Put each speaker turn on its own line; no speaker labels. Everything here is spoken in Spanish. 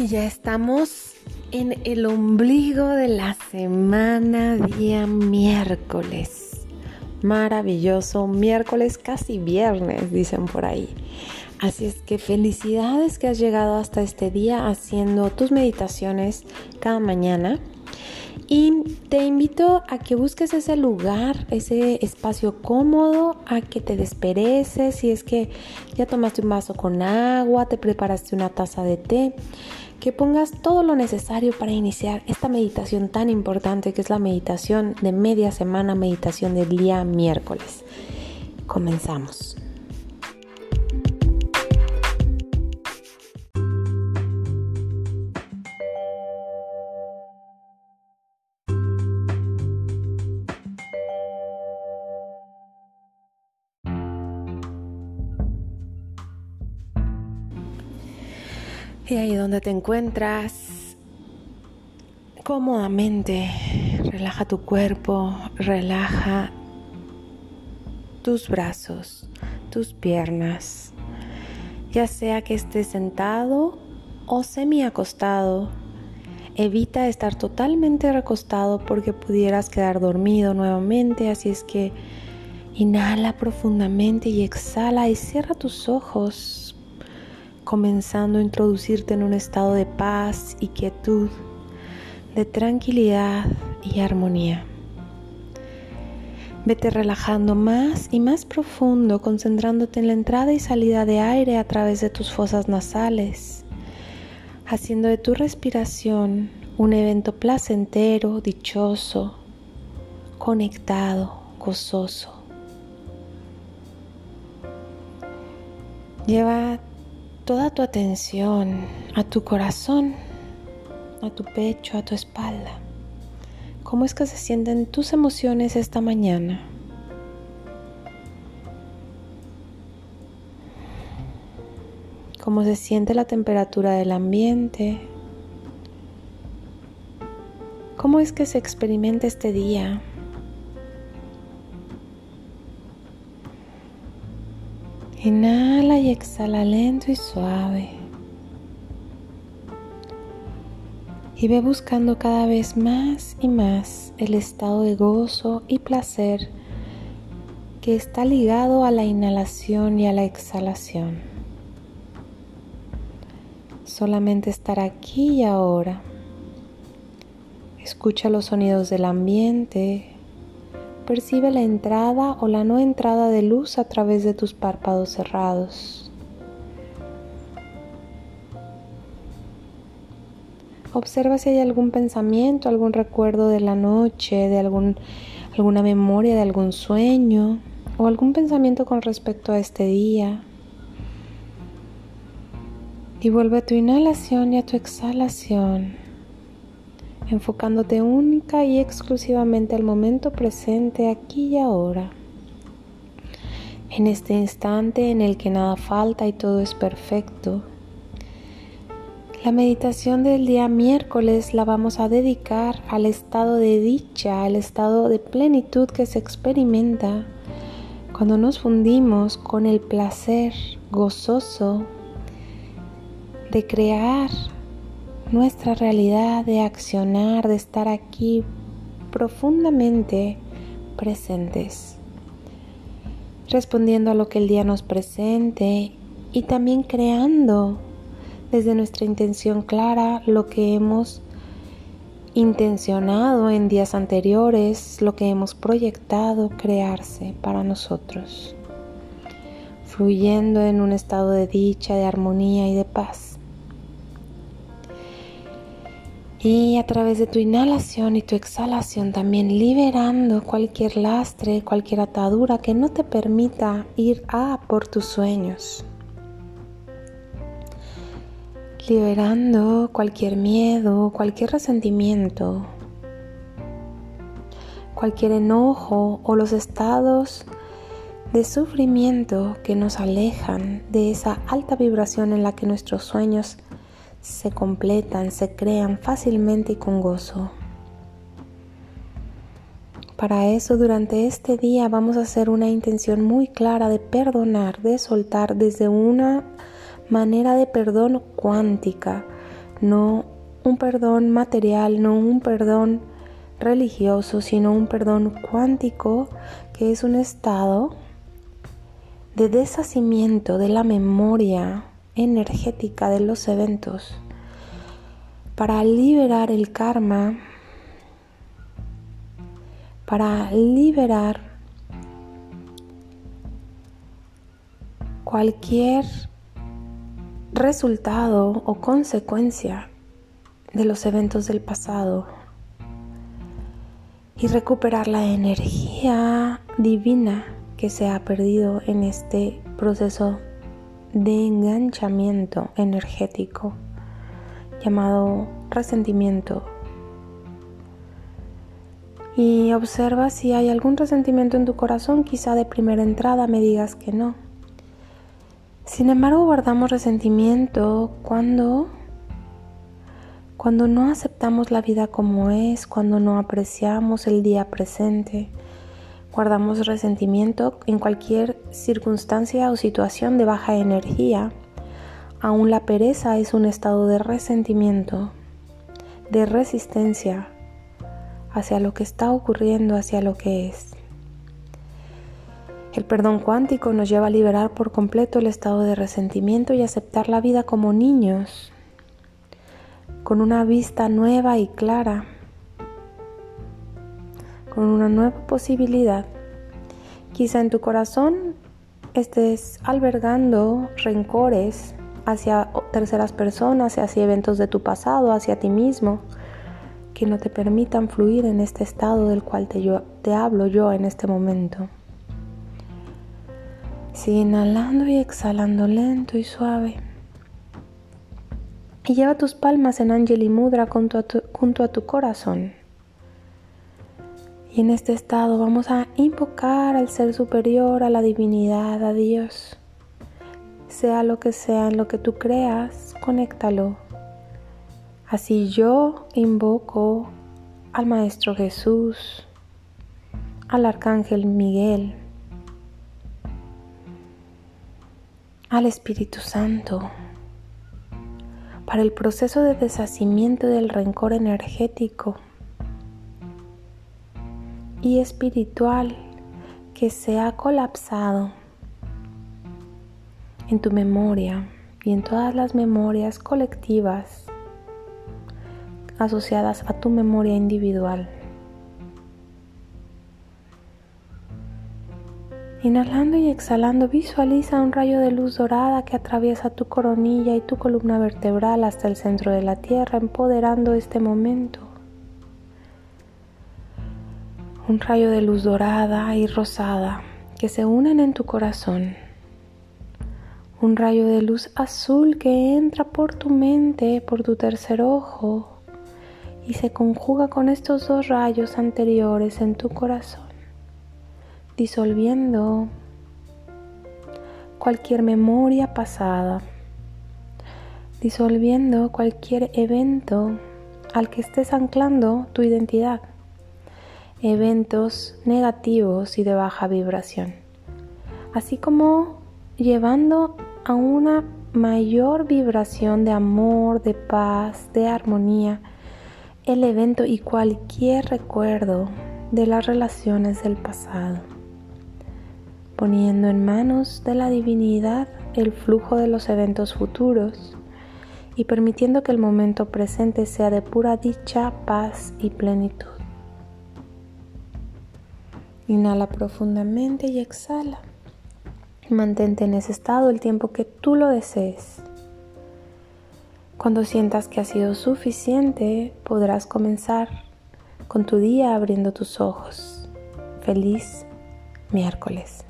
Y ya estamos en el ombligo de la semana, día miércoles. Maravilloso, miércoles casi viernes, dicen por ahí. Así es que felicidades que has llegado hasta este día haciendo tus meditaciones cada mañana. Y te invito a que busques ese lugar, ese espacio cómodo, a que te despereces, si es que ya tomaste un vaso con agua, te preparaste una taza de té, que pongas todo lo necesario para iniciar esta meditación tan importante que es la meditación de media semana, meditación del día miércoles. Comenzamos. Y ahí donde te encuentras, cómodamente, relaja tu cuerpo, relaja tus brazos, tus piernas, ya sea que estés sentado o semi acostado. Evita estar totalmente recostado porque pudieras quedar dormido nuevamente, así es que inhala profundamente y exhala y cierra tus ojos comenzando a introducirte en un estado de paz y quietud, de tranquilidad y armonía. Vete relajando más y más profundo, concentrándote en la entrada y salida de aire a través de tus fosas nasales, haciendo de tu respiración un evento placentero, dichoso, conectado, gozoso. Lleva toda tu atención a tu corazón, a tu pecho, a tu espalda. ¿Cómo es que se sienten tus emociones esta mañana? ¿Cómo se siente la temperatura del ambiente? ¿Cómo es que se experimenta este día? Inhala y exhala lento y suave. Y ve buscando cada vez más y más el estado de gozo y placer que está ligado a la inhalación y a la exhalación. Solamente estar aquí y ahora. Escucha los sonidos del ambiente, percibe la entrada o la no entrada de luz a través de tus párpados cerrados. Observa si hay algún pensamiento, algún recuerdo de la noche, de algún, alguna memoria de algún sueño o algún pensamiento con respecto a este día. Y vuelve a tu inhalación y a tu exhalación enfocándote única y exclusivamente al momento presente aquí y ahora. En este instante en el que nada falta y todo es perfecto. La meditación del día miércoles la vamos a dedicar al estado de dicha, al estado de plenitud que se experimenta cuando nos fundimos con el placer gozoso de crear nuestra realidad de accionar, de estar aquí profundamente presentes, respondiendo a lo que el día nos presente y también creando desde nuestra intención clara lo que hemos intencionado en días anteriores, lo que hemos proyectado crearse para nosotros, fluyendo en un estado de dicha, de armonía y de paz. Y a través de tu inhalación y tu exhalación también liberando cualquier lastre, cualquier atadura que no te permita ir a por tus sueños. Liberando cualquier miedo, cualquier resentimiento, cualquier enojo o los estados de sufrimiento que nos alejan de esa alta vibración en la que nuestros sueños se completan, se crean fácilmente y con gozo. Para eso durante este día vamos a hacer una intención muy clara de perdonar, de soltar desde una manera de perdón cuántica, no un perdón material, no un perdón religioso, sino un perdón cuántico que es un estado de deshacimiento de la memoria energética de los eventos para liberar el karma, para liberar cualquier resultado o consecuencia de los eventos del pasado y recuperar la energía divina que se ha perdido en este proceso de enganchamiento energético llamado resentimiento. Y observa si hay algún resentimiento en tu corazón, quizá de primera entrada me digas que no. Sin embargo, guardamos resentimiento cuando cuando no aceptamos la vida como es, cuando no apreciamos el día presente, guardamos resentimiento en cualquier circunstancia o situación de baja energía, aún la pereza es un estado de resentimiento, de resistencia hacia lo que está ocurriendo, hacia lo que es. El perdón cuántico nos lleva a liberar por completo el estado de resentimiento y aceptar la vida como niños, con una vista nueva y clara, con una nueva posibilidad. Quizá en tu corazón estés albergando rencores hacia terceras personas, hacia eventos de tu pasado, hacia ti mismo, que no te permitan fluir en este estado del cual te, hablo yo en este momento. Sigue inhalando y exhalando lento y suave y lleva tus palmas en Angeli Mudra junto a tu corazón. En este estado vamos a invocar al ser superior, a la divinidad, a Dios. Sea lo que sea en lo que tú creas, conéctalo. Así yo invoco al Maestro Jesús, al Arcángel Miguel, al Espíritu Santo para el proceso de deshacimiento del rencor energético y espiritual que se ha colapsado en tu memoria y en todas las memorias colectivas asociadas a tu memoria individual. Inhalando y exhalando, visualiza un rayo de luz dorada que atraviesa tu coronilla y tu columna vertebral hasta el centro de la tierra, empoderando este momento. Un rayo de luz dorada y rosada que se unen en tu corazón. Un rayo de luz azul que entra por tu mente, por tu tercer ojo, y se conjuga con estos dos rayos anteriores en tu corazón disolviendo cualquier memoria pasada, disolviendo cualquier evento al que estés anclando tu identidad, eventos negativos y de baja vibración, así como llevando a una mayor vibración de amor, de paz, de armonía, el evento y cualquier recuerdo de las relaciones del pasado poniendo en manos de la divinidad el flujo de los eventos futuros y permitiendo que el momento presente sea de pura dicha, paz y plenitud. Inhala profundamente y exhala. Mantente en ese estado el tiempo que tú lo desees. Cuando sientas que ha sido suficiente, podrás comenzar con tu día abriendo tus ojos. Feliz miércoles.